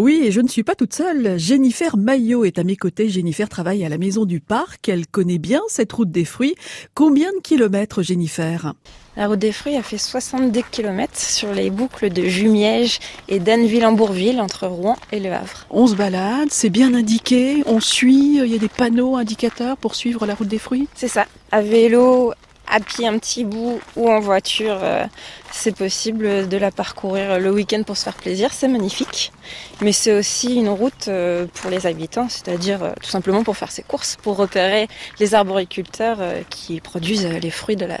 Oui, et je ne suis pas toute seule. Jennifer Maillot est à mes côtés. Jennifer travaille à la Maison du Parc. Elle connaît bien cette route des fruits. Combien de kilomètres, Jennifer? La route des fruits a fait 70 km sur les boucles de Jumièges et d'Anneville-en-Bourville, entre Rouen et Le Havre. On se balade, c'est bien indiqué, on suit, il y a des panneaux indicateurs pour suivre la route des fruits? C'est ça, à vélo, à pied un petit bout ou en voiture, euh, c'est possible de la parcourir le week-end pour se faire plaisir, c'est magnifique. Mais c'est aussi une route euh, pour les habitants, c'est-à-dire euh, tout simplement pour faire ses courses, pour repérer les arboriculteurs qui produisent les fruits de, la,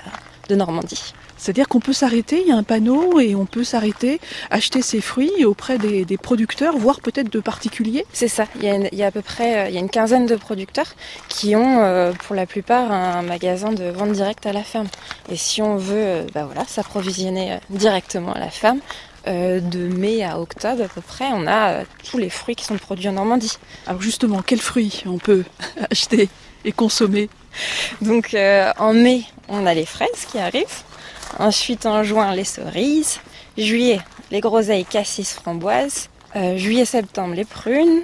de Normandie. C'est-à-dire qu'on peut s'arrêter, il y a un panneau et on peut s'arrêter, acheter ses fruits auprès des, producteurs, voire peut-être de particuliers. C'est ça. Il y, a à peu près euh, il y a une quinzaine de producteurs qui ont euh, pour la plupart un magasin de vente directe à la ferme. Et si on veut euh, bah voilà, s'approvisionner directement à la ferme, de mai à octobre à peu près, on a tous les fruits qui sont produits en Normandie. Alors justement, quels fruits on peut acheter et consommer? Donc en mai, on a les fraises qui arrivent. Ensuite, en juin, les cerises. Juillet, les groseilles, cassis, framboises. Euh, Juillet-septembre, les prunes.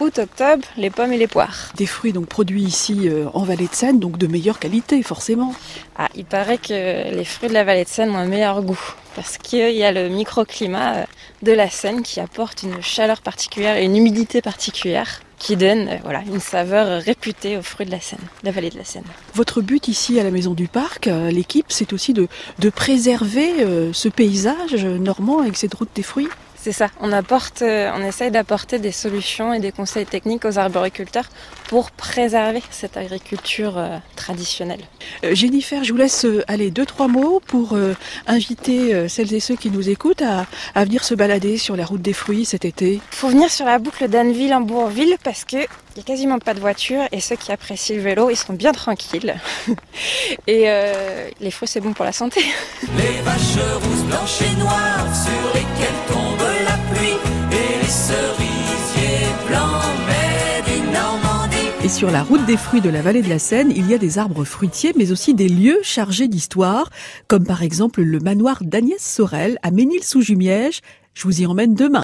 Août-octobre, les pommes et les poires. Des fruits donc produits ici euh, en vallée de Seine, donc de meilleure qualité forcément. Ah, il paraît que les fruits de la vallée de Seine ont un meilleur goût parce qu'il y a le microclimat euh, de la Seine qui apporte une chaleur particulière et une humidité particulière qui donne euh, voilà, une saveur réputée aux fruits de la Seine, de la vallée de la Seine. Votre but ici à la Maison du Parc, l'équipe, c'est aussi de, de préserver ce paysage normand avec cette route des fruits? C'est ça, on apporte, euh, on essaye d'apporter des solutions et des conseils techniques aux arboriculteurs pour préserver cette agriculture euh, traditionnelle. Euh, Jennifer, je vous laisse aller deux trois mots pour inviter celles et ceux qui nous écoutent à, venir se balader sur la route des fruits cet été. Il faut venir sur la boucle d'Anneville en Bourville parce que il n'y a quasiment pas de voiture et ceux qui apprécient le vélo, ils sont bien tranquilles. et les fruits, c'est bon pour la santé. Les vaches rousses, blanches et noires sur Et sur la route des fruits de la vallée de la Seine, il y a des arbres fruitiers, mais aussi des lieux chargés d'histoire, comme par exemple le manoir d'Agnès Sorel à Ménil-sous-Jumièges. Je vous y emmène demain.